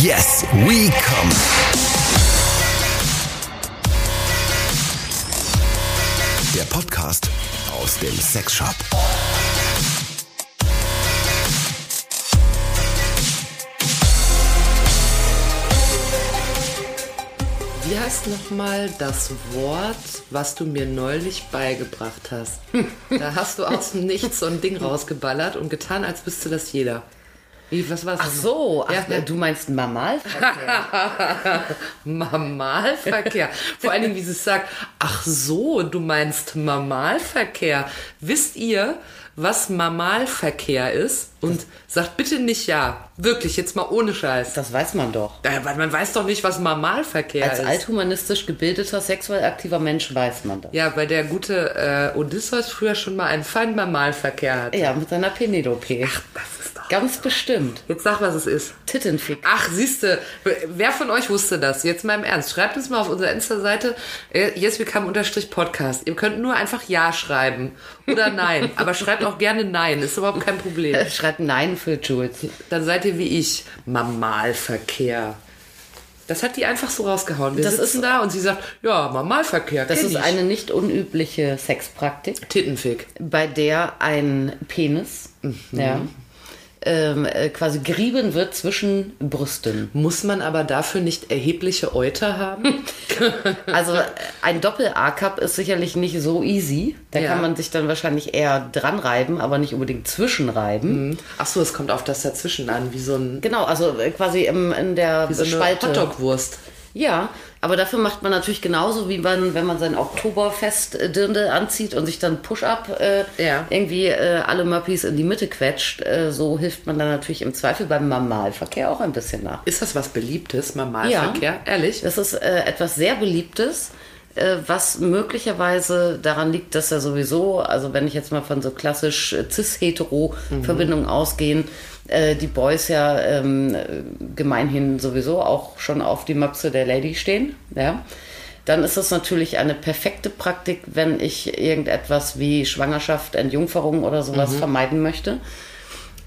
Yes, we come. Der Podcast aus dem Sexshop. Wie heißt nochmal das Wort, was du mir neulich beigebracht hast? Da hast du aus dem Nichts so ein Ding rausgeballert und getan, als wüsste das jeder. Wie, was war Ach so, ach, Ja. du meinst Mamalverkehr. Mamalverkehr. Vor allen Dingen, wie sie es sagt. Ach so, du meinst Mamalverkehr. Wisst ihr, was Mamalverkehr ist? Und sagt bitte nicht ja. Wirklich, jetzt mal ohne Scheiß. Das weiß man doch. Weil Man weiß doch nicht, was Mamalverkehr Als ist. althumanistisch gebildeter, sexuell aktiver Mensch weiß man das. Ja, weil der gute äh, Odysseus früher schon mal einen feinen Mamalverkehr hatte. Ja, mit seiner Penelope. Das ist doch. Ganz bestimmt. Jetzt sag, was es ist. Tittenfick. Ach, siehste, wer von euch wusste das? Jetzt mal im Ernst. Schreibt uns mal auf unserer Insta-Seite äh, yeswecome-podcast. Ihr könnt nur einfach Ja schreiben oder Nein. Aber schreibt auch gerne Nein, ist überhaupt kein Problem. Schreibt Nein für Jules. Dann seid ihr wie ich. Mamalverkehr. Das hat die einfach so rausgehauen. Wir Das sitzen ist- da und sie sagt, ja, Mamalverkehr. Das ist ich. eine nicht unübliche Sexpraktik, Tittenfick. bei der ein Penis ja, ähm, äh, quasi gerieben wird zwischen Brüsten. Muss man aber dafür nicht erhebliche Euter haben? Also äh, ein Doppel-A-Cup ist sicherlich nicht so easy. Da Ja. kann man sich dann wahrscheinlich eher dran reiben, aber nicht unbedingt zwischenreiben. Ach so, es kommt auf das dazwischen an, wie so, ein, Genau, also äh, quasi im, in der wie so eine Spalte. Hotdog-Wurst. Ja, aber dafür macht man natürlich genauso, wie man, wenn man sein Oktoberfest-Dirndl anzieht und sich dann Push-Up äh, Ja. irgendwie äh, alle Muppies in die Mitte quetscht. Äh, so hilft man dann natürlich im Zweifel beim Mamalverkehr auch ein bisschen nach. Ist das was Beliebtes, Mamalverkehr? Ehrlich? Das ist äh, etwas sehr Beliebtes, was möglicherweise daran liegt, dass er sowieso, also wenn ich jetzt mal von so klassisch äh, cis-hetero-Verbindungen ausgehen, äh, die Boys ja ähm, äh, gemeinhin sowieso auch schon auf die Möpse der Lady stehen, ja. Dann ist das natürlich eine perfekte Praktik, wenn ich irgendetwas wie Schwangerschaft, Entjungferung oder sowas vermeiden möchte.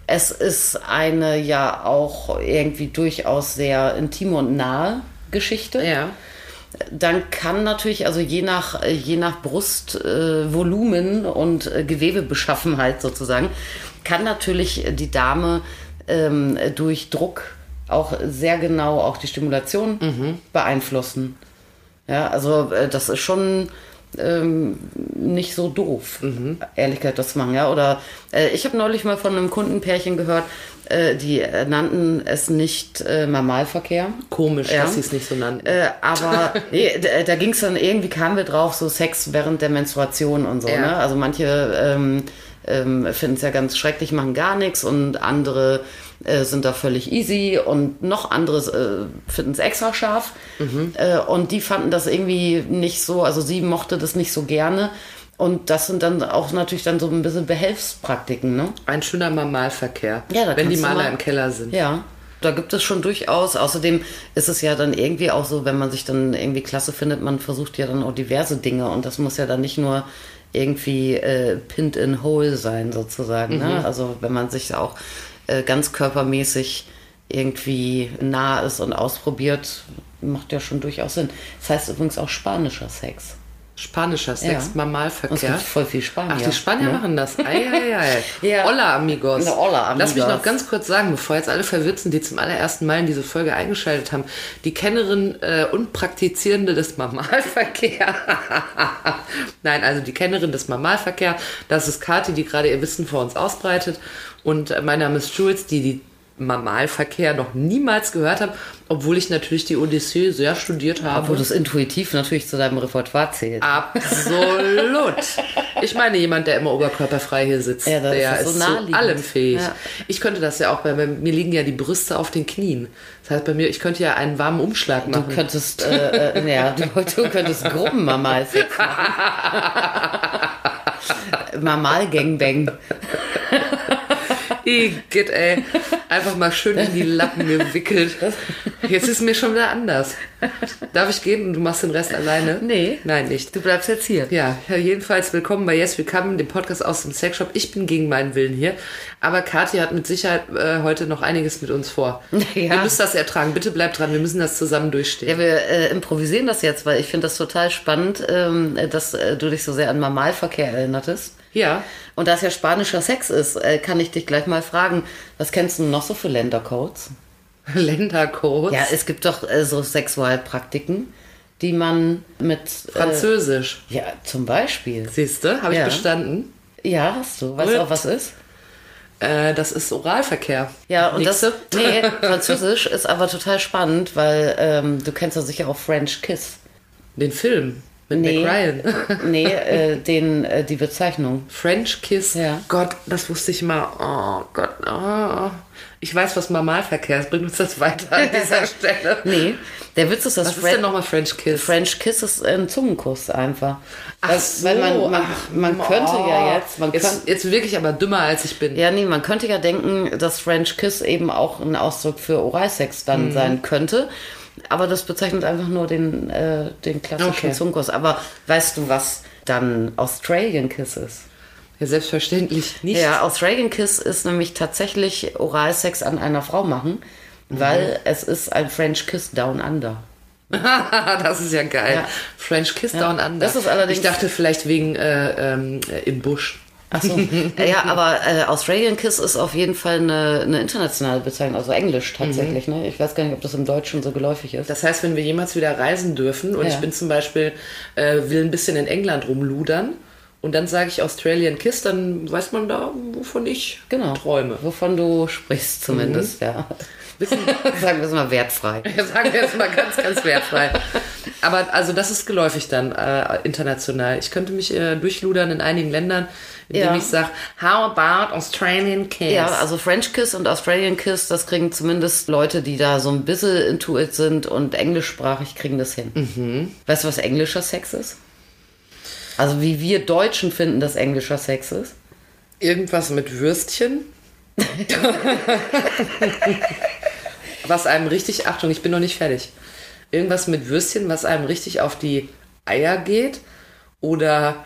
Es ist eine ja auch irgendwie durchaus sehr intime und nahe Geschichte. Ja. Dann kann natürlich, also je nach, je nach Brustvolumen äh, und äh, Gewebebeschaffenheit sozusagen, kann natürlich die Dame ähm, durch Druck auch sehr genau auch die Stimulation beeinflussen. Ja, also äh, das ist schon ähm, nicht so doof, ehrlich gesagt, das zu machen. Ja? Oder äh, ich habe neulich mal von einem Kundenpärchen gehört, äh, die äh, nannten es nicht äh, Mamalverkehr. Komisch, Ja. dass sie es nicht so nannten. Äh, aber nee, da, da ging es dann irgendwie, kamen wir drauf, so Sex während der Menstruation und so. Ja. Ne? Also manche ähm, ähm, finden es ja ganz schrecklich, machen gar nichts und andere äh, sind da völlig easy und noch andere äh, finden es extra scharf. Äh, und die fanden das irgendwie nicht so, also sie mochte das nicht so gerne. Und das sind dann auch natürlich dann so ein bisschen Behelfspraktiken, ne? Ein schöner Mamalverkehr, Ja, da wenn die Maler mal- im Keller sind. Ja, da gibt es schon durchaus. Außerdem ist es ja dann irgendwie auch so, wenn man sich dann irgendwie klasse findet, man versucht ja dann auch diverse Dinge und das muss ja dann nicht nur irgendwie äh, pinned in hole sein sozusagen. Ne? Also wenn man sich auch äh, ganz körpermäßig irgendwie nah ist und ausprobiert, macht ja schon durchaus Sinn. Das heißt übrigens auch spanischer Sex. Spanischer Sex, Ja. Und es Mamalverkehr. gibt voll viel Spanier. Ach, die Spanier ne? machen das. Ei, ei, ei. Ja. Hola, amigos. Na, hola, Lass mich amigos. noch ganz kurz sagen, bevor jetzt alle verwirrt sind, die zum allerersten Mal in diese Folge eingeschaltet haben. Die Kennerin äh, und Praktizierende des Mamalverkehrs. Nein, also die Kennerin des Mamalverkehrs. Das ist Kathi, die gerade ihr Wissen vor uns ausbreitet. Und äh, mein Name ist Jules, die die Mamalverkehr noch niemals gehört habe, obwohl ich natürlich die Odyssee sehr studiert habe. Obwohl das intuitiv natürlich zu deinem Repertoire zählt. Absolut. Ich meine, jemand, der immer oberkörperfrei hier sitzt, Ja, der ist ist, so zu allem fähig. Ja. Ich könnte das ja auch, bei bei mir liegen ja die Brüste auf den Knien. Das heißt, bei mir, ich könnte ja einen warmen Umschlag Du machen. könntest, äh, äh, ja, du, du könntest Gruppenmamal-Sex machen. Mamal-Gangbang. Igitt, ey. Einfach mal schön in die Lappen gewickelt. Jetzt ist mir schon wieder anders. Darf ich gehen und du machst den Rest alleine? Nee. Nein, nicht. Du bleibst jetzt hier. Ja, jedenfalls willkommen bei Yes Willkommen, dem Podcast aus dem Sexshop. Ich bin gegen meinen Willen hier, aber Kathi hat mit Sicherheit äh, heute noch einiges mit uns vor. Ja. Ihr müsst das ertragen. Bitte bleibt dran, wir müssen das zusammen durchstehen. Ja, wir äh, improvisieren das jetzt, weil ich finde das total spannend, ähm, dass äh, du dich so sehr an Normalverkehr erinnertest. Ja. Und da es ja spanischer Sex ist, äh, kann ich dich gleich mal fragen, was kennst du noch so für Ländercodes? Ländercodes. Ja, es gibt doch äh, so Sexualpraktiken, die man mit... Französisch. Äh, ja, zum Beispiel. Siehst du, habe ich Ja. bestanden. Ja, hast du. Weißt du auch, was ist? Äh, das ist Oralverkehr. Ja, und das, Nächste. nee, Französisch ist aber total spannend, weil ähm, du kennst ja sicher auch French Kiss. Den Film mit Nee. Ryan. Nee, äh, den, äh, die Bezeichnung. French Kiss. Ja. Gott, das wusste ich mal. Oh Gott. Oh. Ich weiß, was Normalverkehr ist. Bringt uns das weiter an dieser Stelle. Nee, der Witz ist, dass Was ist denn nochmal French Kiss? French Kiss ist ein Zungenkuss einfach. Ach Weil- so, weil man, man, ach, man könnte ja jetzt, man jetzt, könnte, jetzt wirklich aber dümmer, als ich bin. ja nee, man könnte ja denken, dass French Kiss eben auch ein Ausdruck für Oralsex Mhm. dann sein könnte. Aber das bezeichnet einfach nur den, äh, den klassischen Okay. Zungenkuss. Aber weißt du, was dann Australian Kiss ist? Ja, selbstverständlich nicht. Ja, Australian Kiss ist nämlich tatsächlich Oralsex an einer Frau machen, Mhm. weil es ist ein French Kiss Down Under. das ist ja geil. Ja. French Kiss Ja. Down Under. Das ist allerdings- ich dachte vielleicht wegen äh, ähm, äh, im Busch. Achso. ja, aber äh, Australian Kiss ist auf jeden Fall eine, eine internationale Bezeichnung, also Englisch tatsächlich. Ne? Ich weiß gar nicht, ob das im Deutschen so geläufig ist. Das heißt, wenn wir jemals wieder reisen dürfen und Ja. ich bin zum Beispiel, äh, will ein bisschen in England rumludern und dann sage ich Australian Kiss, dann weiß man da, wovon ich genau. träume. Wovon du sprichst zumindest, ja. Wissen, Sagen wir es mal wertfrei. Ja, sagen wir jetzt mal ganz, ganz wertfrei. Aber also das ist geläufig dann äh, international. Ich könnte mich äh, durchludern in einigen Ländern, indem Ja. ich sage, how about Australian Kiss? Ja, also French Kiss und Australian Kiss, das kriegen zumindest Leute, die da so ein bisschen into it sind und englischsprachig kriegen das hin. Mhm. Weißt du, was englischer Sex ist? Also wie wir Deutschen finden, dass englischer Sex ist? Irgendwas mit Würstchen. was einem richtig, Achtung, ich bin noch nicht fertig. Irgendwas mit Würstchen, was einem richtig auf die Eier geht. Oder,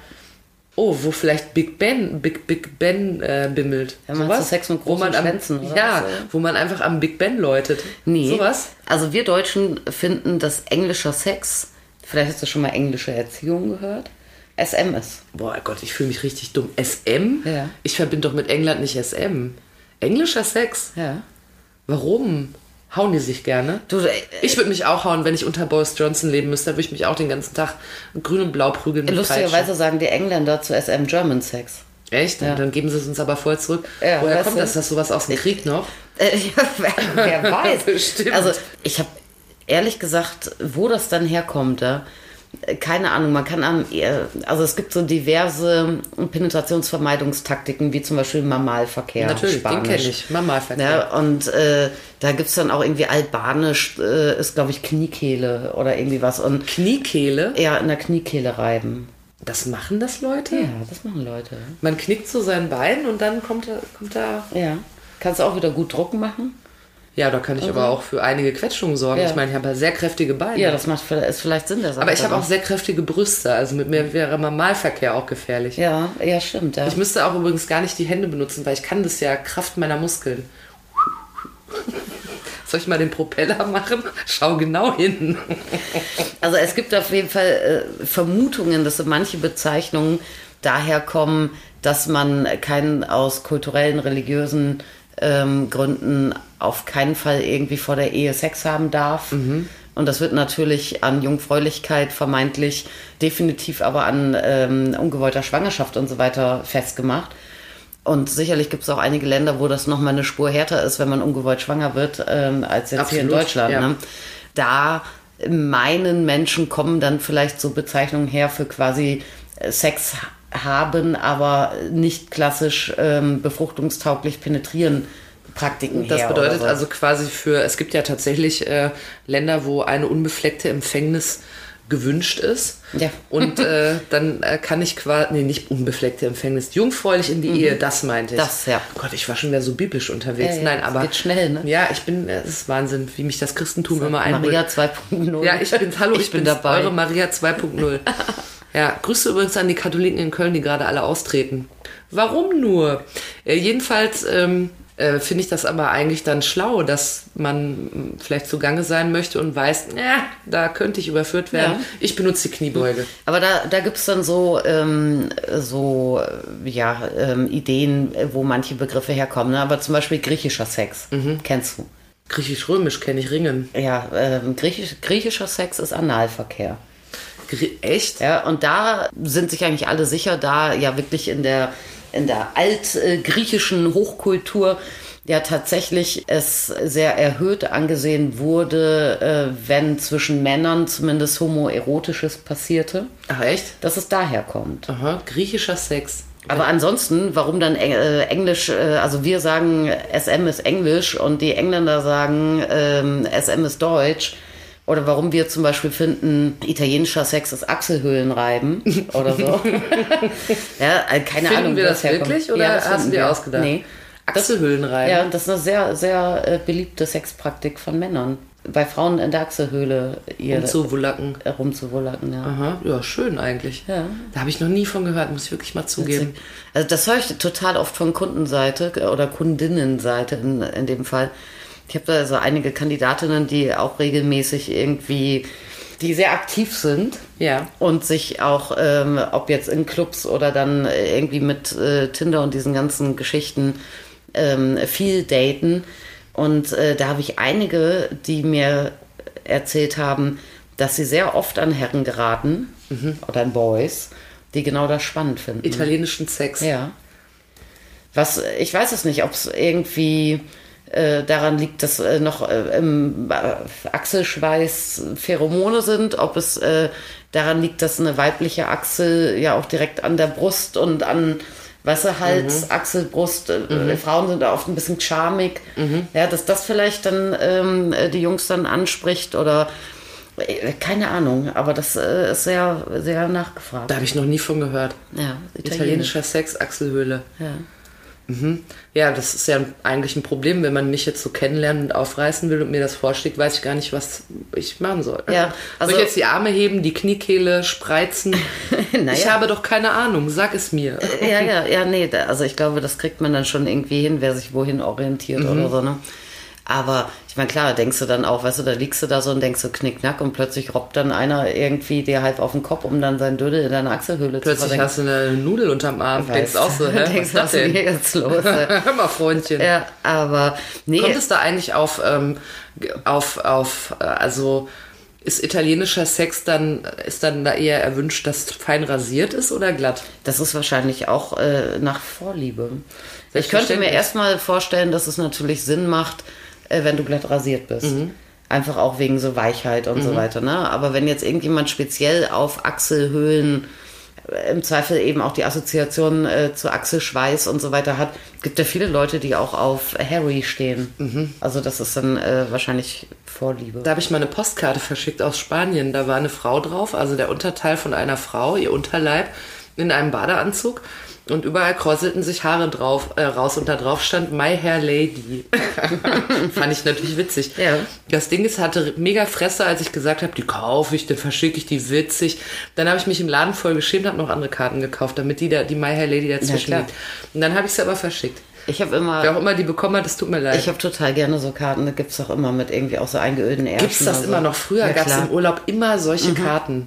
oh, wo vielleicht Big Ben, Big, Big Ben äh, bimmelt. Ja, meinst du Sex mit wo großen man am, Schwänzen, oder Ja, wo man einfach am Big Ben läutet. Nee. Sowas? Also wir Deutschen finden, dass englischer Sex, vielleicht hast du schon mal englische Erziehung gehört, SM ist. Boah Gott, ich fühle mich richtig dumm. SM? Ja. Ich verbinde doch mit England nicht SM. Englischer Sex? Ja. Warum? Hauen die sich gerne? Du, äh, Ich würde mich auch hauen, wenn ich unter Boris Johnson leben müsste. Da würde ich mich auch den ganzen Tag grün und blau prügeln. lustigerweise sagen die Engländer zu SM German Sex. Echt? Ja. Dann geben sie es uns aber voll zurück. Ja, Woher kommt du? das? Ist das sowas aus dem Krieg noch? Äh, ja, wer, wer weiß. Bestimmt. Also ich habe ehrlich gesagt, wo das dann herkommt, ja, keine Ahnung. Man kann am, eher- also es gibt so diverse Penetrationsvermeidungstaktiken, wie zum Beispiel Mamalverkehr. Natürlich, den Spanisch. kenne ich. Mamalverkehr. Ja, und äh, da gibt es dann auch irgendwie Albanisch, äh, ist glaube ich Kniekehle oder irgendwie was. Und Kniekehle? ja, in der Kniekehle reiben. Das machen das Leute? Ja, das machen Leute. Man knickt so sein Bein und dann kommt kommt da. Ja. Kannst du auch wieder gut Drucken machen? Ja, da kann ich aber auch für einige Quetschungen sorgen. Ja. Ich meine, ich habe sehr kräftige Beine. Ja, das macht vielleicht- ist vielleicht Sinn der Sache. aber ich habe auch sehr kräftige Brüste. Also mit mir wäre Mamalverkehr auch gefährlich. Ja, ja, stimmt. Ja. Ich müsste auch übrigens gar nicht die Hände benutzen, weil ich kann das ja Kraft meiner Muskeln. Soll ich mal den Propeller machen? Schau genau hin. Also es gibt auf jeden Fall äh, Vermutungen, dass so manche Bezeichnungen daher kommen, dass man keinen aus kulturellen, religiösen ähm, Gründen auf keinen Fall irgendwie vor der Ehe Sex haben darf. Und das wird natürlich an Jungfräulichkeit vermeintlich, definitiv aber an ähm, ungewollter Schwangerschaft und so weiter festgemacht. Und sicherlich gibt es auch einige Länder, wo das nochmal eine Spur härter ist, wenn man ungewollt schwanger wird, ähm, als jetzt hier in Absolut, Deutschland. ja. Ne? Da meinen Menschen kommen dann vielleicht so Bezeichnungen her für quasi äh, Sex haben, aber nicht klassisch ähm, befruchtungstauglich penetrieren Praktiken Das her. bedeutet also quasi für, es gibt ja tatsächlich äh, Länder, wo eine unbefleckte Empfängnis gewünscht ist. Ja. Und äh, dann äh, kann ich quasi, nee, nicht unbefleckte Empfängnis, jungfräulich in die Ehe, das meinte ich. Mhm. Das, ja. Gott, ich war schon wieder so biblisch unterwegs. Ja, ja, Nein, das aber. geht schnell, ne? Ja, ich bin, es ist Wahnsinn, wie mich das Christentum immer einholt. Maria 2.0. Ja, ich bin, hallo, ich, ich bin dabei. Eure Maria 2.0. ja, Grüße übrigens an die Katholiken in Köln, die gerade alle austreten. Warum nur? Äh, jedenfalls ähm, äh, finde ich das aber eigentlich dann schlau, dass man mh, vielleicht zugange sein möchte und weiß, ja, da könnte ich überführt werden. Ja. Ich benutze die Kniebeuge. Aber da, da gibt es dann so, ähm, so äh, ja, ähm, Ideen, äh, wo manche Begriffe herkommen. Ne? Aber zum Beispiel griechischer Sex. Mhm. Kennst du? Griechisch-Römisch kenne ich Ringen. Ja, ähm, griechisch, griechischer Sex ist Analverkehr. Grie Echt? Ja, und da sind sich eigentlich alle sicher, da ja wirklich in der, in der altgriechischen Hochkultur ja tatsächlich es sehr erhöht angesehen wurde, äh, wenn zwischen Männern zumindest homoerotisches passierte, Ach, echt? dass es daher kommt. Aha, griechischer Sex. Aber ansonsten, warum dann äh, Englisch, äh, also wir sagen SM ist Englisch und die Engländer sagen ähm, SM ist Deutsch. Oder warum wir zum Beispiel finden, italienischer Sex ist Achselhöhlenreiben oder so. ja, äh, keine Finden Ahnung. wir das herkommt. wirklich oder das hast du dir ausgedacht? Nee. Achselhöhlenreiben. Ja, das ist eine sehr, sehr äh, beliebte Sexpraktik von Männern. Bei Frauen in der Achselhöhle ihr Um zu wulacken. äh, rumzuwulacken, ja. Aha, ja, schön eigentlich. Ja. Da habe ich noch nie von gehört, muss ich wirklich mal zugeben. Also das höre ich total oft von Kundenseite oder Kundinnenseite in, in dem Fall. Ich habe da so einige Kandidatinnen, die auch regelmäßig irgendwie, die sehr aktiv sind Ja. und sich auch, ähm, ob jetzt in Clubs oder dann irgendwie mit äh, Tinder und diesen ganzen Geschichten ähm, viel daten. Und äh, da habe ich einige, die mir erzählt haben, dass sie sehr oft an Herren geraten oder an Boys, die genau das spannend finden. Italienischen Sex. Ja. Was, ich weiß es nicht, ob es irgendwie äh, daran liegt, dass äh, noch äh, im äh, Achselschweiß Pheromone sind, ob es äh, daran liegt, dass eine weibliche Achsel ja auch direkt an der Brust und an weißt du, Hals, Achsel, Brust, äh, Frauen sind da oft ein bisschen charmig, ja, dass das vielleicht dann ähm, äh, die Jungs dann anspricht oder keine Ahnung, aber das äh, ist sehr, sehr nachgefragt. Da habe ich noch nie von gehört. Ja, Italienischer Sex, Achselhöhle. Ja. Ja, das ist ja eigentlich ein Problem, wenn man mich jetzt so kennenlernen und aufreißen will und mir das vorschlägt, weiß ich gar nicht, was ich machen soll. Ja, also- soll ich jetzt die Arme heben, die Kniekehle spreizen? Naja. Ich habe doch keine Ahnung, sag es mir. ja, ja, ja, nee, also ich glaube, das kriegt man dann schon irgendwie hin, wer sich wohin orientiert Mhm. oder so, ne? Aber ich meine, klar, denkst du dann auch, weißt du, da liegst du da so und denkst so knickknack und plötzlich robbt dann einer irgendwie dir halb auf den Kopf, um dann sein Dödel in deine Achselhöhle Plötzlich zu versenken. hast du eine Nudel unterm Arm, denkst auch so, hä? denkst, was was ist denn? jetzt los? Hör mal, Freundchen. ja, aber nee, Kommt es da eigentlich auf, ähm, auf, auf, äh, also ist italienischer Sex dann, ist dann da eher erwünscht, dass fein rasiert ist oder glatt? das ist wahrscheinlich auch äh, nach Vorliebe. Ich könnte mir erstmal vorstellen, dass es natürlich Sinn macht, äh, wenn du glatt rasiert bist. Mhm. Einfach auch wegen so Weichheit und so weiter. Ne? Aber wenn jetzt irgendjemand speziell auf Achselhöhlen äh, im Zweifel eben auch die Assoziation äh, zu Achselschweiß und so weiter hat, gibt ja viele Leute, die auch auf Harry stehen. Mhm. Also das ist dann äh, wahrscheinlich Vorliebe. Da habe ich mal eine Postkarte verschickt aus Spanien. Da war eine Frau drauf, also der Unterteil von einer Frau, ihr Unterleib, in einem Badeanzug. Und überall kräuselten sich Haare drauf, äh, raus und da drauf stand My Hair Lady. Fand ich natürlich witzig. Ja. Das Ding ist, hatte mega Fresse, als ich gesagt habe, die kaufe ich, dann verschicke ich die witzig. Dann habe ich mich im Laden voll geschämt, habe noch andere Karten gekauft, damit die, da, die My Hair Lady dazwischen liegt. Und dann habe ich sie aber verschickt. Ich habe immer, Wer auch immer die bekommen hat, es tut mir leid. ich habe total gerne so Karten, da gibt es auch immer mit irgendwie auch so eingeölten Ärschen. Gibt es das oder immer so. noch? Früher Ja, gab es im Urlaub immer solche Karten.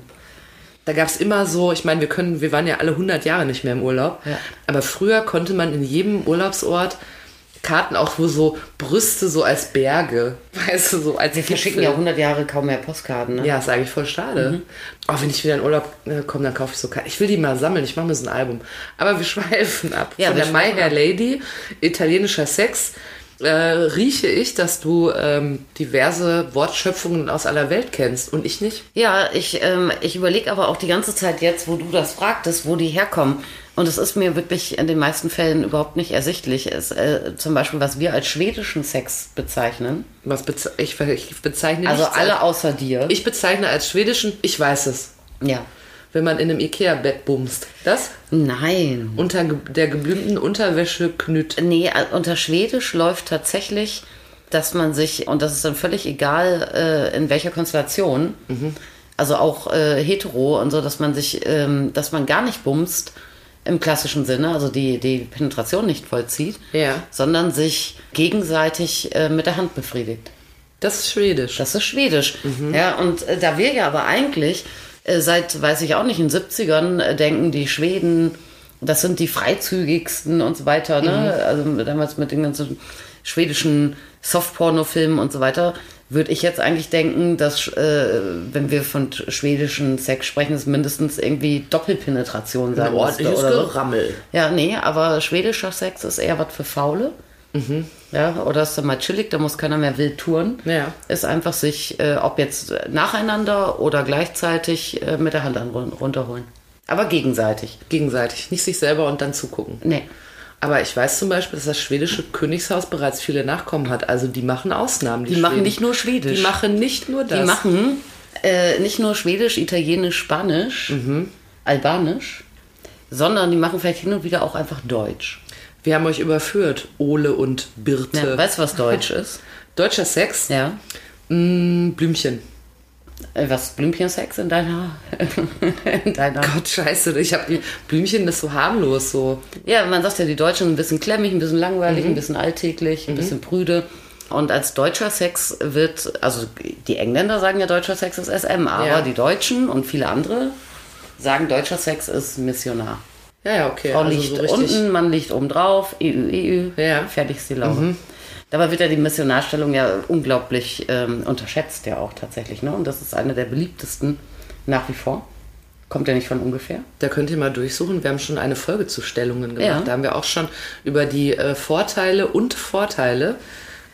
Da gab es immer so, ich meine, wir können, wir waren ja alle 100 Jahre nicht mehr im Urlaub, Ja. aber früher konnte man in jedem Urlaubsort Karten auch wo so Brüste so als Berge, weißt du, so als Wir verschicken Gipfel. ja 100 Jahre kaum mehr Postkarten. Ne? Ja, ist eigentlich voll schade. Auch wenn ich wieder in Urlaub äh, komme, dann kaufe ich so Karten. Ich will die mal sammeln, ich mache mir so ein Album. Aber wir schweifen ab. Ja, Von der My Hair. Lady, italienischer Sex, äh, rieche ich, dass du ähm, diverse Wortschöpfungen aus aller Welt kennst und ich nicht. Ja, ich, ähm, ich überlege aber auch die ganze Zeit jetzt, wo du das fragtest, wo die herkommen. Und es ist mir wirklich in den meisten Fällen überhaupt nicht ersichtlich. Es, äh, zum Beispiel, was wir als schwedischen Sex bezeichnen. Was beze ich, ich bezeichne Also alle als, außer dir. Ich bezeichne als schwedischen, ich weiß es, ja. Wenn man in einem Ikea-Bett bumst. Das? Nein. Unter der geblümten Unterwäsche knüt. Nee, äh, unter Schwedisch läuft tatsächlich, dass man sich, und das ist dann völlig egal, äh, in welcher Konstellation, also auch äh, hetero und so, dass man sich, ähm, dass man gar nicht bumst im klassischen Sinne, also die, die Penetration nicht vollzieht, Ja. sondern sich gegenseitig äh, mit der Hand befriedigt. Das ist schwedisch. Das ist Schwedisch. Ja, und äh, da wir ja aber eigentlich seit, weiß ich auch nicht, in den 70ern äh, denken, die Schweden, das sind die freizügigsten und so weiter, ne? Also damals mit den ganzen schwedischen Softporno-Filmen und so weiter, würde ich jetzt eigentlich denken, dass, äh, wenn wir von schwedischen Sex sprechen, es mindestens irgendwie Doppelpenetration sein Ein müsste ordentliches oder so. Gerammel. Ja, nee, aber schwedischer Sex ist eher was für Faule. Ja, oder ist dann mal chillig, da muss keiner mehr wild touren. Ja. Ist einfach sich, äh, ob jetzt nacheinander oder gleichzeitig äh, mit der Hand an, runterholen. Aber gegenseitig. Gegenseitig. Nicht sich selber und dann zugucken. Nee. Aber ich weiß zum Beispiel, dass das schwedische Königshaus bereits viele Nachkommen hat. Also die machen Ausnahmen. Die machen Schweden. nicht nur Schwedisch. Die machen nicht nur das. Die machen äh, nicht nur Schwedisch, Italienisch, Spanisch, Mhm. Albanisch, sondern die machen vielleicht hin und wieder auch einfach Deutsch. Wir haben euch überführt, Ole und Birte. Ja, weißt du, was Deutsch ist? Deutscher Sex? Ja. Mm, Blümchen. Äh, Was Blümchensex in deiner, in deiner Gott, scheiße. Ich habe die Blümchen, das ist so harmlos so. Ja, man sagt ja, die Deutschen ein bisschen klemmig, ein bisschen langweilig, Mhm. ein bisschen alltäglich, ein bisschen prüde. Und als deutscher Sex wird, also die Engländer sagen ja, deutscher Sex ist SM, aber Ja. die Deutschen und viele andere sagen, deutscher Sex ist Missionar. Ja, ja, okay. Frau also liegt so unten, Mann liegt oben drauf, EU, EU, Ja. Mhm. fertig ist die Laube. Dabei wird ja die Missionarstellung ja unglaublich ähm, unterschätzt, ja auch tatsächlich. Ne? Und das ist eine der beliebtesten nach wie vor. Kommt ja nicht von ungefähr. Da könnt ihr mal durchsuchen. Wir haben schon eine Folge zu Stellungen gemacht. Ja. Da haben wir auch schon über die äh, Vorteile und Vorteile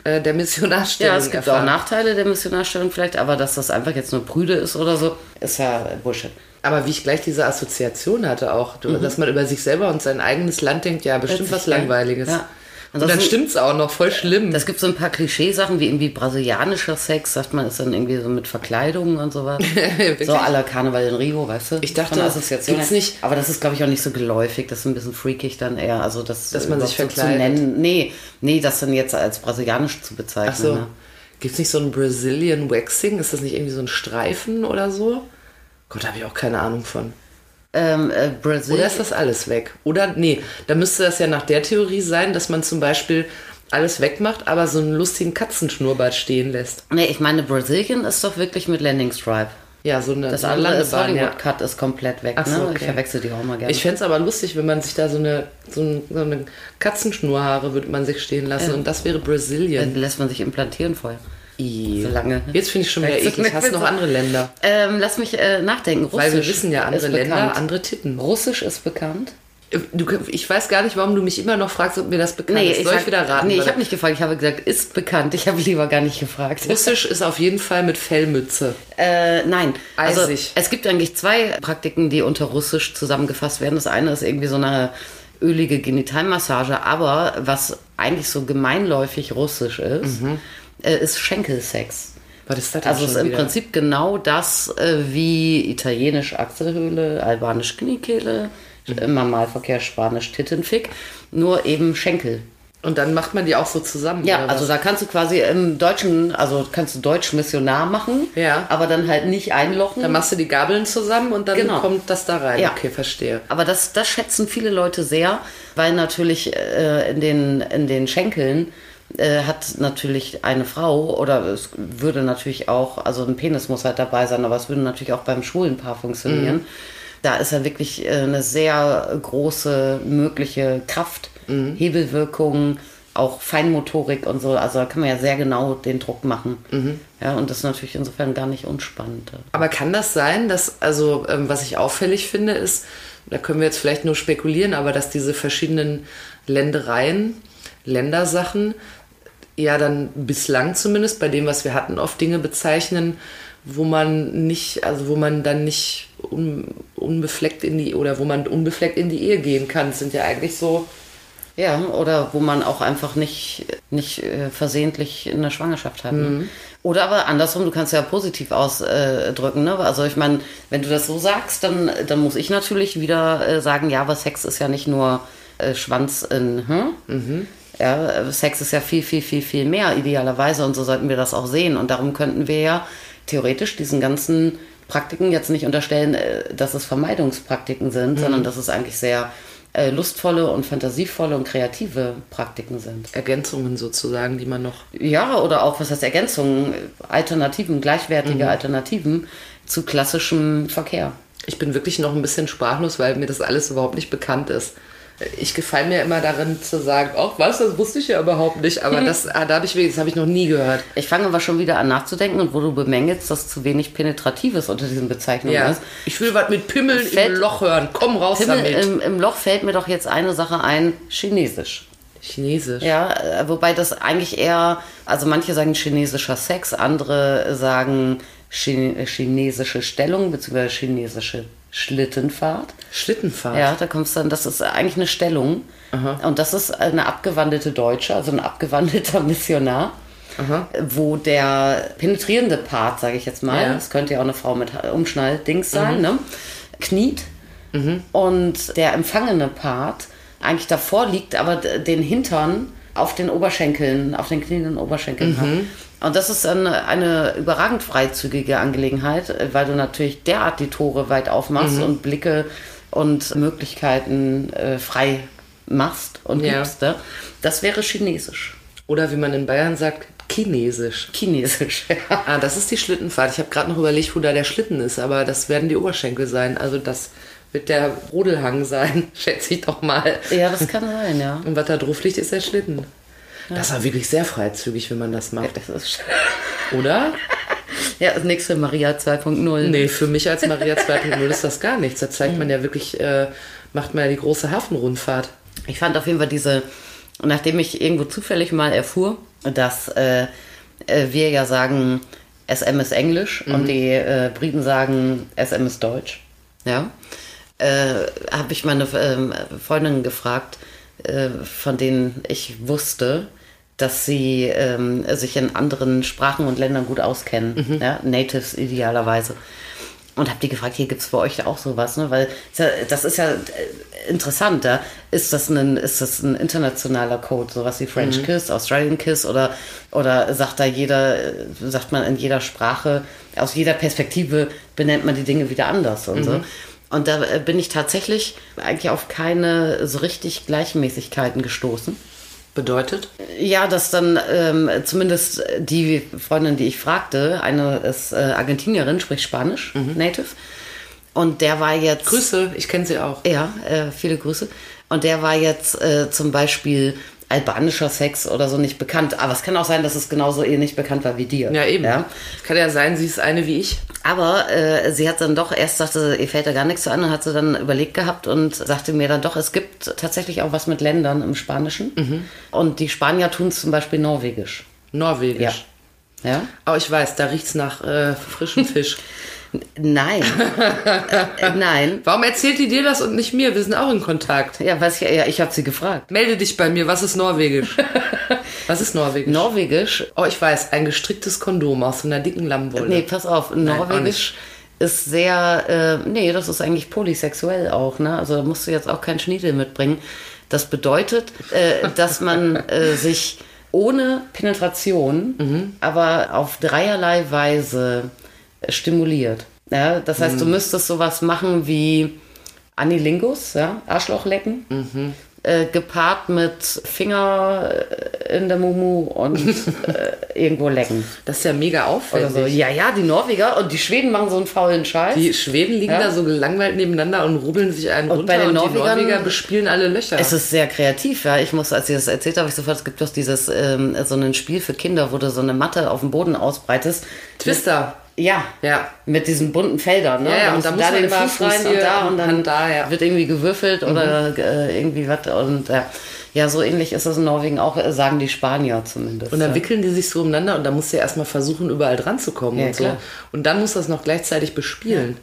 äh, der Missionarstellung Ja, es gibt erfahren. auch Nachteile der Missionarstellung vielleicht, aber dass das einfach jetzt nur prüde ist oder so, ist ja Bullshit. Aber wie ich gleich diese Assoziation hatte auch, dass man über sich selber und sein eigenes Land denkt, ja, bestimmt was. Langweiliges. Ja. Und dann Ansonsten- stimmt's auch noch, voll schlimm. Das gibt so ein paar Klischeesachen wie irgendwie brasilianischer Sex, sagt man, ist dann irgendwie so mit Verkleidung und sowas. So la Karneval in Rio, weißt du? Ich dachte, Assoziation gibt's her. nicht- Aber das ist, glaube ich, auch nicht so geläufig. Das ist ein bisschen freakig dann eher. Also das, Dass man sich überhaupt so zu verkleidet. nennen. Nee, nee, das dann jetzt als brasilianisch zu bezeichnen. Ach so. Ne? Gibt's nicht so ein Brazilian Waxing? Ist das nicht irgendwie so ein Streifen oder so? Gott, da habe ich auch keine Ahnung von. Ähm, äh, Brasil Oder ist das alles weg? Oder, nee, da müsste das ja nach der Theorie sein, dass man zum Beispiel alles wegmacht, aber so einen lustigen Katzenschnurrbart stehen lässt. Nee, ich meine, Brazilian ist doch wirklich mit Landing Stripe. Ja, so eine, Das so eine andere ist Landebahn, ja. Hollywood Cut ist komplett weg. Ach so, ne? okay. Ich verwechsel die auch mal gerne. Ich fände es aber lustig, wenn man sich da so eine, so, ein, so eine Katzenschnurhaare würde man sich stehen lassen und das wäre Brazilian. Dann lässt man sich implantieren vorher. I. So lange. Jetzt finde ich schon wieder eklig. Hast du noch andere Länder? Ähm, lass mich äh, nachdenken. Russisch Weil wir wissen ja, andere Länder, bekannt. andere Titten. Russisch ist bekannt. Du, ich weiß gar nicht, warum du mich immer noch fragst, ob mir das bekannt ist. Soll sag- ich wieder raten? Nee, ich habe nicht gefragt. Ich habe gesagt, ist bekannt. Ich habe lieber gar nicht gefragt. Russisch ist auf jeden Fall mit Fellmütze. Äh, nein. Also Eisig. es gibt eigentlich zwei Praktiken, die unter Russisch zusammengefasst werden. Das eine ist irgendwie so eine ölige Genitalmassage, aber was eigentlich so gemeinläufig russisch ist, äh, ist Schenkelsex. Was ist das Also es ist im wieder? Prinzip genau das äh, wie italienisch Achselhöhle, albanisch Kniekehle, Mhm. im Normalverkehr spanisch Tittenfick, nur eben Schenkel. Und dann macht man die auch so zusammen. Ja, also da kannst du quasi im Deutschen, also kannst du Deutsch Missionar machen, Ja. aber dann halt nicht einlochen. Dann machst du die Gabeln zusammen und dann Genau. kommt das da rein. Ja. Okay, verstehe. Aber das, das schätzen viele Leute sehr, weil natürlich äh, in, den, in den Schenkeln äh, hat natürlich eine Frau oder es würde natürlich auch, also ein Penis muss halt dabei sein, aber es würde natürlich auch beim schwulen Paar funktionieren. Mhm. Da ist ja wirklich äh, eine sehr große mögliche Kraft, Mhm. Hebelwirkung, auch Feinmotorik und so. Also da kann man ja sehr genau den Druck machen. Mhm. Ja, und das ist natürlich insofern gar nicht unspannend. Aber kann das sein, dass, also ähm, was ich auffällig finde, ist, da können wir jetzt vielleicht nur spekulieren, aber dass diese verschiedenen Ländereien, Ländersachen, ja dann bislang zumindest bei dem, was wir hatten, oft Dinge bezeichnen, wo man nicht, also wo man dann nicht un, unbefleckt in die, oder wo man unbefleckt in die Ehe gehen kann. Das sind ja eigentlich so, Ja, oder wo man auch einfach nicht, nicht äh, versehentlich eine Schwangerschaft hat. Mhm. Ne? Oder aber andersrum, du kannst ja positiv ausdrücken. Ne? Also ich meine, wenn du das so sagst, dann, dann muss ich natürlich wieder äh, sagen, ja, aber Sex ist ja nicht nur äh, Schwanz in, hm? Mhm. Ja, Sex ist ja viel, viel, viel, viel mehr idealerweise und so sollten wir das auch sehen. Und darum könnten wir ja theoretisch diesen ganzen Praktiken jetzt nicht unterstellen, äh, dass es Vermeidungspraktiken sind, Mhm. sondern dass es eigentlich sehr äh, lustvolle und fantasievolle und kreative Praktiken sind. Ergänzungen sozusagen, die man noch. Ja, oder auch, was heißt Ergänzungen, Alternativen, gleichwertige Mhm. Alternativen zu klassischem Verkehr. Ich bin wirklich noch ein bisschen sprachlos, weil mir das alles überhaupt nicht bekannt ist. Ich gefalle mir immer darin zu sagen, ach was, das wusste ich ja überhaupt nicht, aber das, ah, da habe ich, das habe ich noch nie gehört. Ich fange aber schon wieder an nachzudenken und wo du bemängelst, dass zu wenig Penetratives unter diesen Bezeichnungen Ja. ist. Ich will was mit Pimmeln Fällt- im Loch hören. Komm raus Himmel, damit. im, Im Loch fällt mir doch jetzt eine Sache ein, Chinesisch. Chinesisch. Ja, äh, wobei das eigentlich eher, also manche sagen chinesischer Sex, andere sagen Chine- chinesische Stellung bzw. chinesische Schlittenfahrt. Schlittenfahrt. Ja, da kommst du dann, das ist eigentlich eine Stellung. Und das ist eine abgewandelte Deutsche, also ein abgewandelter Missionar, wo der penetrierende Part, sage ich jetzt mal, Ja. das könnte ja auch eine Frau mit Umschnalldings sein, ne? kniet und der empfangene Part eigentlich davor liegt, aber den Hintern auf den Oberschenkeln, auf den knienden Oberschenkeln hat. Und das ist eine, eine überragend freizügige Angelegenheit, weil du natürlich derart die Tore weit aufmachst und Blicke und Möglichkeiten äh, frei machst und Ja. gibst. Ne? Das wäre Chinesisch. Oder wie man in Bayern sagt, Chinesisch. Chinesisch, ja. Ah, das ist die Schlittenfahrt. Ich habe gerade noch überlegt, wo da der Schlitten ist, aber das werden die Oberschenkel sein. Also das wird der Rodelhang sein, schätze ich doch mal. Ja, das kann sein, ja. Und was da drauf liegt, ist der Schlitten. Das war wirklich sehr freizügig, wenn man das macht. Das ist, Oder? ja, das nächste Maria 2.0. Nee, für mich als Maria 2.0 ist das gar nichts. Da zeigt man ja wirklich, äh, macht man ja die große Hafenrundfahrt. Ich fand auf jeden Fall diese, nachdem ich irgendwo zufällig mal erfuhr, dass äh, äh, wir ja sagen, SM ist Englisch und die äh, Briten sagen, SM ist Deutsch, ja, äh, habe ich meine ähm, Freundin gefragt, äh, von denen ich wusste, dass sie ähm, sich in anderen Sprachen und Ländern gut auskennen, ja, Natives idealerweise. Und habe die gefragt, hier gibt es bei euch auch sowas, ne? Weil das ist ja äh, interessant, da ist das ein, ist das ein internationaler Code, sowas wie French Kiss, Australian Kiss oder, oder sagt da jeder, äh, sagt man in jeder Sprache, aus jeder Perspektive benennt man die Dinge wieder anders und so. Und da äh, bin ich tatsächlich eigentlich auf keine so richtig Gleichmäßigkeiten gestoßen. Bedeutet? Ja, dass dann ähm, zumindest die Freundin, die ich fragte, eine ist äh, Argentinierin, spricht Spanisch, Native. Und der war jetzt. Grüße, ich kenne sie auch. Ja, äh, viele Grüße. Und der war jetzt äh, zum Beispiel albanischer Sex oder so nicht bekannt. Aber es kann auch sein, dass es genauso ähnlich bekannt war wie dir. Ja, eben. Ja? Kann ja sein, sie ist eine wie ich. Aber äh, sie hat dann doch erst sagte, ihr fällt da gar nichts zu an und hat sie dann überlegt gehabt und sagte mir dann doch, es gibt tatsächlich auch was mit Ländern im Spanischen. Mhm. Und die Spanier tun es zum Beispiel norwegisch. Norwegisch. Ja. Ja? Aber ich weiß, da riecht's nach äh, frischem Fisch. Nein. äh, nein. Warum erzählt die dir das und nicht mir? Wir sind auch in Kontakt. Ja, weiß ich, ja, ich habe sie gefragt. Melde dich bei mir, was ist Norwegisch? was ist Norwegisch? Norwegisch, oh, ich weiß, ein gestricktes Kondom aus so einer dicken Lammwolle. nee, pass auf, Norwegisch ist sehr, äh, nee, das ist eigentlich polysexuell auch, ne? Also da musst du jetzt auch keinen Schniedel mitbringen. Das bedeutet, äh, dass man äh, sich ohne Penetration, aber auf dreierlei Weise äh, stimuliert. Ja, das heißt, du müsstest sowas machen wie Anilingus, ja, Arschloch lecken, äh, gepaart mit Finger äh, in der Mumu und äh, irgendwo lecken. Das ist ja mega auffällig. so. Ja, ja, die Norweger und die Schweden machen so einen faulen Scheiß. Die Schweden liegen Ja. da so gelangweilt nebeneinander und rubbeln sich einen Und runter bei den und die Norwegern- Norweger bespielen alle Löcher. Es ist sehr kreativ, ja. Ich muss, als ich das erzählt habe, ich sofort, es gibt doch dieses, ähm, so ein Spiel für Kinder, wo du so eine Matte auf dem Boden ausbreitest. Twister. Ja. Ja. Mit diesen bunten Feldern, ne? Ja, ja, Da und da muss man den Fuß rein und da und dann da, ja. Mhm. wird irgendwie gewürfelt oder äh, irgendwie was und ja. Ja, so ähnlich ist es in Norwegen auch, äh, sagen die Spanier zumindest. Und dann ja. wickeln die sich so umeinander und da musst du ja erstmal versuchen, überall dran zu kommen Ja, und so. klar. Und dann musst du das noch gleichzeitig bespielen.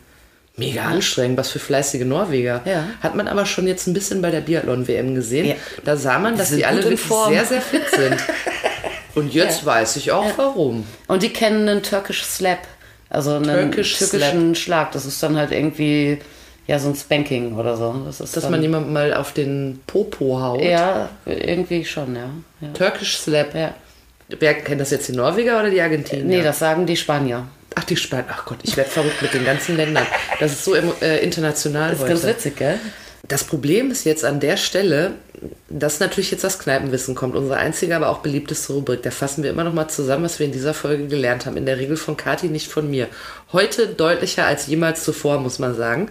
Mega anstrengend, was für fleißige Norweger. Ja. Hat man aber schon jetzt ein bisschen bei der Biathlon-WM gesehen. Da sah man, dass die alle wirklich Form. sehr, sehr fit sind. Und jetzt weiß ich auch warum. Und die kennen einen Turkish Slap. Also einen Turkish türkischen Schlag. Das ist dann halt irgendwie, ja, so ein Spanking oder so. Das ist Dass dann, man jemanden mal auf den Popo haut. Ja, irgendwie schon, ja. ja. Turkish Slap. ja. Wer kennt das jetzt, die Norweger oder die Argentinier? Nee, das sagen die Spanier. Ach, die Spanien. Ach Gott, ich werde verrückt mit den ganzen Ländern. Das ist so äh, international Das ist heute. ganz witzig, gell? Das Problem ist jetzt an der Stelle, dass natürlich jetzt das Kneipenwissen kommt, unsere einzige, aber auch beliebteste Rubrik. Da fassen wir immer noch mal zusammen, was wir in dieser Folge gelernt haben. In der Regel von Kati, nicht von mir. Heute deutlicher als jemals zuvor, muss man sagen.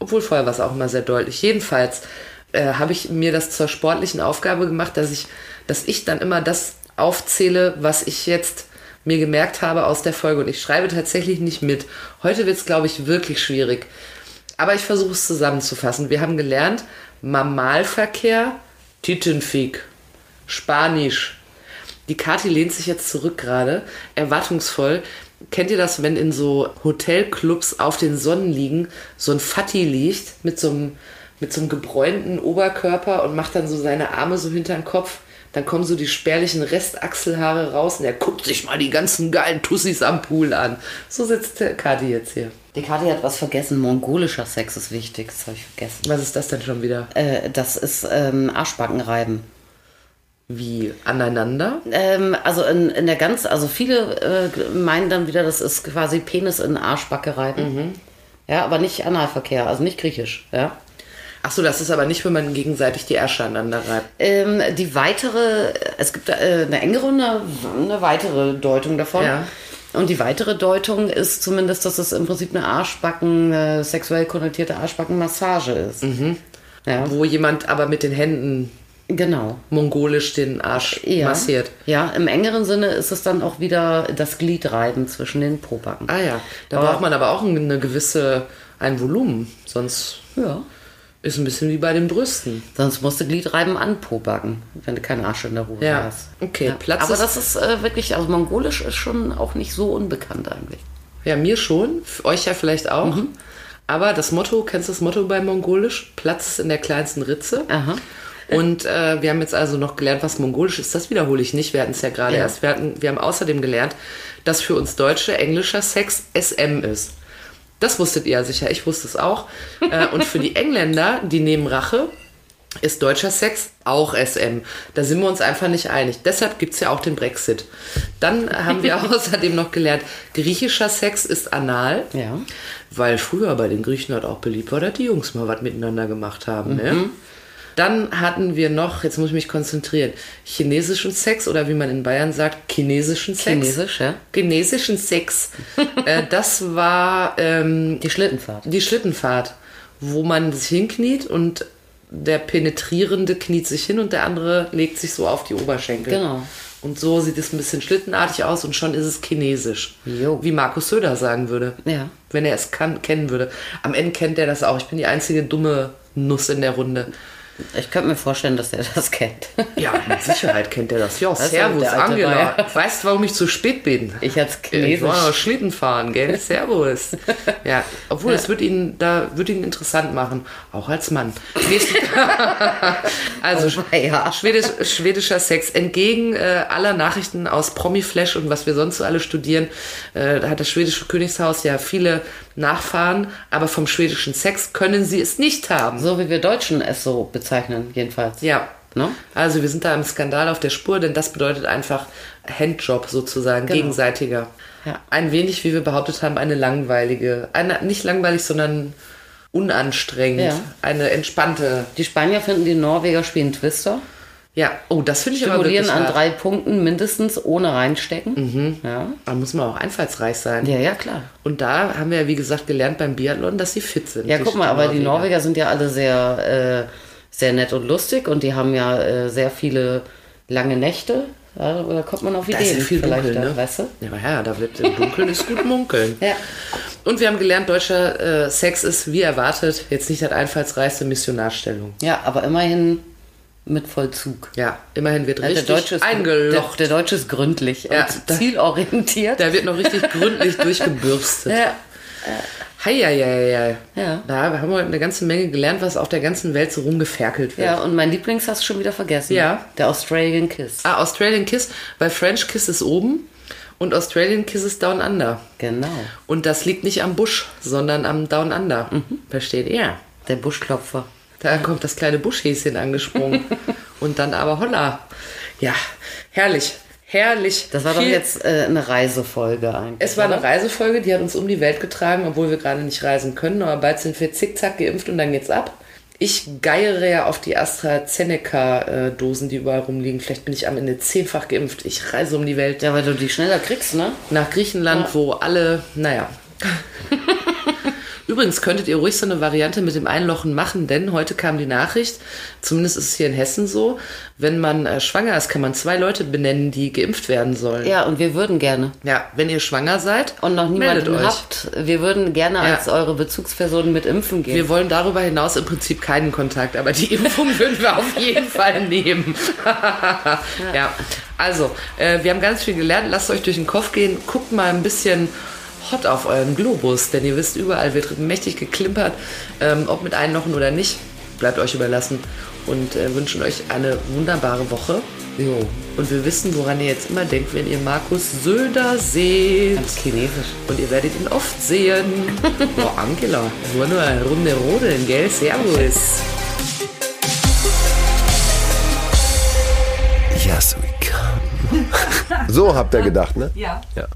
Obwohl vorher war es auch immer sehr deutlich. Jedenfalls äh, habe ich mir das zur sportlichen Aufgabe gemacht, dass ich, dass ich dann immer das aufzähle, was ich jetzt mir gemerkt habe aus der Folge. Und ich schreibe tatsächlich nicht mit. Heute wird es, glaube ich, wirklich schwierig. Aber ich versuche es zusammenzufassen. Wir haben gelernt, Mammalverkehr, Titenfick, Spanisch. Die Kati lehnt sich jetzt zurück gerade, erwartungsvoll. Kennt ihr das, wenn in so Hotelclubs auf den Sonnenliegen so ein Fatty liegt mit so einem, mit so einem gebräunten Oberkörper und macht dann so seine Arme so hinter den Kopf? Dann kommen so die spärlichen Restachselhaare raus und er guckt sich mal die ganzen geilen Tussis am Pool an. So sitzt der Kati jetzt hier. Die Kati hat was vergessen. Mongolischer Sex ist wichtig. Das habe ich vergessen. Was ist das denn schon wieder? Äh, das ist ähm, Arschbacken reiben. Wie aneinander? Ähm, also in, in der ganz, also viele äh, meinen dann wieder, das ist quasi Penis in Arschbacke reiben. Ja, aber nicht Analverkehr, also nicht griechisch. Ja. Ach so, das ist aber nicht, wenn man gegenseitig die Ärsche aneinander reibt. Ähm, die weitere, es gibt äh, eine engere und eine, eine weitere Deutung davon. Ja. Und die weitere Deutung ist zumindest, dass es im Prinzip eine Arschbacken, äh, sexuell konnotierte Arschbackenmassage ist. Ja, Wo jemand aber mit den Händen genau. mongolisch den Arsch Ja. massiert. Ja, im engeren Sinne ist es dann auch wieder das Gliedreiben zwischen den Pobacken. Ah ja, da Aber- braucht man aber auch eine gewisse, ein Volumen. Sonst Ja. Ist ein bisschen wie bei den Brüsten. Sonst musst du Gliedreiben anpobacken, wenn du keinen Arsch in der Hose Ja. hast. Okay, Platz Aber ist- das ist äh, wirklich, also mongolisch ist schon auch nicht so unbekannt eigentlich. Ja, mir schon, für euch ja vielleicht auch. Mhm. Aber das Motto, kennst du das Motto bei Mongolisch? Platz ist in der kleinsten Ritze. Aha. Und äh, wir haben jetzt also noch gelernt, was Mongolisch ist. Das wiederhole ich nicht. Wir hatten es ja gerade Ja. erst. Wir, hatten, wir haben außerdem gelernt, dass für uns Deutsche englischer Sex SM ist. Das wusstet ihr ja sicher. Ich wusste es auch. äh, und für die Engländer, die nehmen Rache, ist deutscher Sex auch SM. Da sind wir uns einfach nicht einig. Deshalb gibt es ja auch den Brexit. Dann haben wir außerdem noch gelernt, griechischer Sex ist anal. Ja. Weil früher bei den Griechen halt auch beliebt war, dass die Jungs mal was miteinander gemacht haben. Ne? Dann hatten wir noch, jetzt muss ich mich konzentrieren, chinesischen Sex oder wie man in Bayern sagt, chinesischen Sex. Chinesisch, ja. Chinesischen Sex. äh, das war ähm, Die Schlittenfahrt. die Schlittenfahrt, wo man sich hinkniet und der Penetrierende kniet sich hin und der andere legt sich so auf die Oberschenkel. Genau. Und so sieht es ein bisschen schlittenartig aus und schon ist es chinesisch. Jo. Wie Markus Söder sagen würde. Ja. Wenn er es kann, kennen würde. Am Ende kennt er das auch. Ich bin die einzige dumme Nuss in der Runde. Ich könnte mir vorstellen, dass er das kennt. Ja, mit Sicherheit kennt er das. Ja, ist servus, Angela. Bayer. Weißt du, warum ich zu spät bin? Ich Ich Chinesisch. war noch Schlitten fahren, gell? Servus. Ja, obwohl, es wird ihn, da wird ihn interessant machen. Auch als Mann. Also, Oh, ja. Schwedisch, schwedischer Sex. Entgegen äh, aller Nachrichten aus Promiflash und was wir sonst so alle studieren, äh, hat das schwedische Königshaus ja viele Nachfahren, aber vom schwedischen Sex können sie es nicht haben. So wie wir Deutschen es so bezeichnen, jedenfalls. Ja. Ne? Also wir sind da im Skandal auf der Spur, denn das bedeutet einfach Handjob sozusagen, Genau. gegenseitiger. Ja. Ein wenig, wie wir behauptet haben, eine langweilige, eine, nicht langweilig, sondern unanstrengend, Ja. eine entspannte. Die Spanier finden, die Norweger spielen Twister. Ja, oh, das finde ich aber wirklich an hart. drei Punkten mindestens ohne reinstecken. Ja. Da muss man auch einfallsreich sein. ja, ja, klar. Und da haben wir ja, wie gesagt, gelernt beim Biathlon, dass sie fit sind. Ja, guck mal, aber die Norweger. Sind ja alle sehr, äh, sehr nett und lustig und die haben ja äh, sehr viele lange Nächte. Ja, da kommt man auf Da Ideen ist ja viel vielleicht, dunkel, da, ne? weißt du? Ja, aber ja, da wird im Dunkeln ist gut munkeln. Ja. Und wir haben gelernt, deutscher äh, Sex ist, wie erwartet, jetzt nicht das einfallsreichste Missionarstellung. Ja, aber immerhin mit Vollzug. Ja, immerhin wird richtig der, Deutsche ist, eingelocht. Der, der Deutsche ist gründlich Ja, und zielorientiert. Da wird noch richtig gründlich durchgebürstet. ja. Heieiei. Ja. Da haben wir heute eine ganze Menge gelernt, was auf der ganzen Welt so rumgeferkelt wird. Ja, und mein Lieblings hast du schon wieder vergessen. Ja. Der Australian Kiss. Ah, Australian Kiss, weil French Kiss ist oben und Australian Kiss ist Down Under. Genau. Und das liegt nicht am Busch, sondern am Down Under. Mhm. Versteht ihr? Der Buschklopfer. Da kommt das kleine Buschhäschen angesprungen. und dann aber holla. Ja, herrlich. Herrlich. Das war doch Viel- jetzt äh, eine Reisefolge eigentlich. Es war oder? eine Reisefolge, die hat uns um die Welt getragen, obwohl wir gerade nicht reisen können. Aber bald sind wir zickzack geimpft und dann geht's ab. Ich geiere ja auf die AstraZeneca-Dosen, die überall rumliegen. Vielleicht bin ich am Ende zehnfach geimpft. Ich reise um die Welt. Ja, weil du die schneller kriegst, ne? nach Griechenland, wo alle, naja. Übrigens könntet ihr ruhig so eine Variante mit dem Einlochen machen, denn heute kam die Nachricht, zumindest ist es hier in Hessen so, wenn man äh, schwanger ist, kann man zwei Leute benennen, die geimpft werden sollen. Ja, und wir würden gerne. Ja, wenn ihr schwanger seid Und noch niemanden habt, wir würden gerne Ja. als eure Bezugspersonen mit impfen gehen. Wir wollen darüber hinaus im Prinzip keinen Kontakt, aber die Impfung würden wir auf jeden Fall nehmen. ja. also, äh, wir haben ganz viel gelernt. Lasst euch durch den Kopf gehen. Guckt mal ein bisschen hot auf euren Globus, denn ihr wisst, überall wird mächtig geklimpert. Ähm, ob mit Einlochen oder nicht, bleibt euch überlassen. Und äh, wünschen euch eine wunderbare Woche. jo, Und wir wissen, woran ihr jetzt immer denkt, wenn ihr Markus Söder seht. ganz chinesisch. Und ihr werdet ihn oft sehen. Boah, Angela, nur nur eine Runde rodeln, gell? Servus. Yes, we come. So habt ihr gedacht, ne? Ja. Ja.